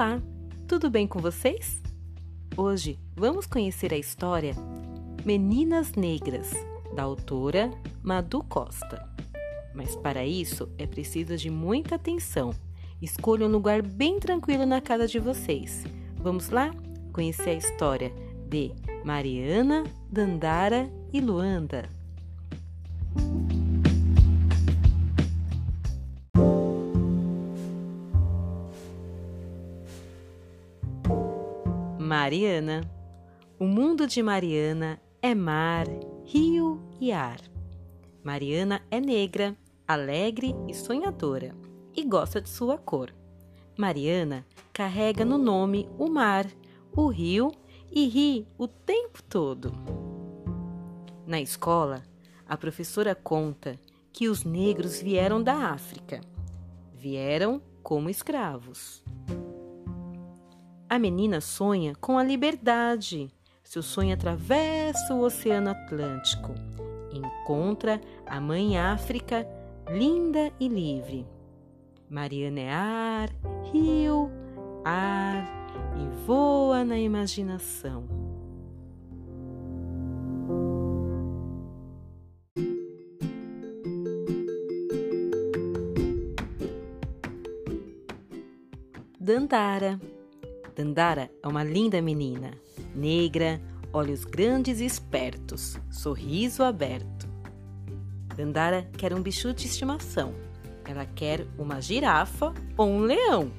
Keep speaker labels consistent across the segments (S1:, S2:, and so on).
S1: Olá, tudo bem com vocês? Hoje vamos conhecer a história Meninas Negras, da autora Madu Costa. Mas para isso é preciso de muita atenção. Escolha um lugar bem tranquilo na casa de vocês. Vamos lá conhecer a história de Mariana, Dandara e Luanda. Mariana. O mundo de Mariana é mar, rio e ar. Mariana é negra, alegre e sonhadora e gosta de sua cor. Mariana carrega no nome o mar, o rio e ri o tempo todo. Na escola, a professora conta que os negros vieram da África. Vieram como escravos. A menina sonha com a liberdade. Seu sonho atravessa o Oceano Atlântico. Encontra a Mãe África, linda e livre. Mariana é ar, rio, ar e voa na imaginação. Dandara Dandara é uma linda menina, negra, olhos grandes e espertos, sorriso aberto. Dandara quer um bicho de estimação. Ela quer uma girafa ou um leão.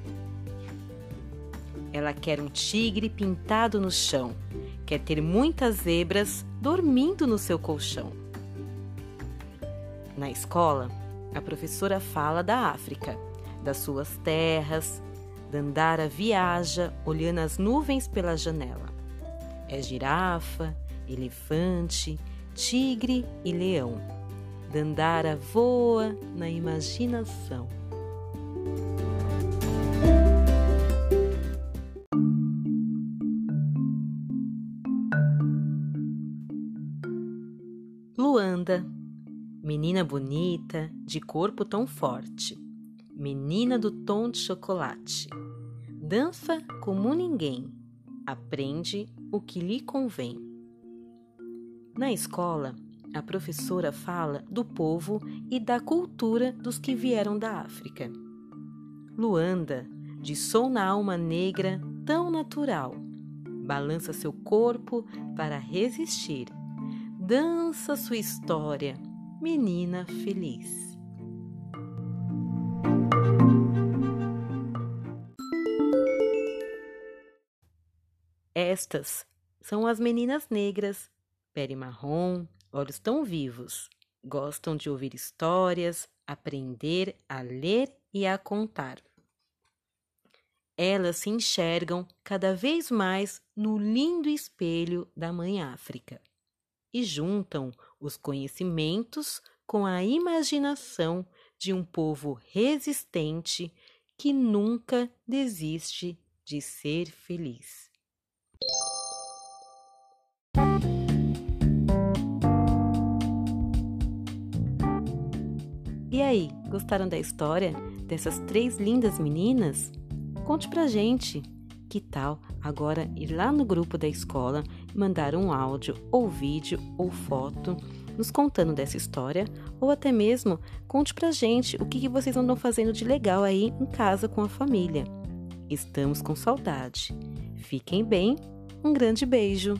S1: Ela quer um tigre pintado no chão. Quer ter muitas zebras dormindo no seu colchão. Na escola, a professora fala da África, das suas terras, Dandara viaja olhando as nuvens pela janela. É girafa, elefante, tigre e leão. Dandara voa na imaginação. Luanda, menina bonita, de corpo tão forte, menina do tom de chocolate Dança como ninguém, aprende o que lhe convém. Na escola, a professora fala do povo e da cultura dos que vieram da África. Luanda, de som na alma negra tão natural, balança seu corpo para resistir, dança sua história, menina feliz. Estas são as meninas negras, pele marrom, olhos tão vivos. Gostam de ouvir histórias, aprender a ler e a contar. Elas se enxergam cada vez mais no lindo espelho da Mãe África e juntam os conhecimentos com a imaginação de um povo resistente que nunca desiste de ser feliz. E aí, gostaram da história dessas três lindas meninas? Conte pra gente. Que tal agora ir lá no grupo da escola mandar um áudio ou vídeo ou foto nos contando dessa história ou até mesmo conte pra gente o que vocês andam fazendo de legal aí em casa com a família. Estamos com saudade. Fiquem bem, um grande beijo!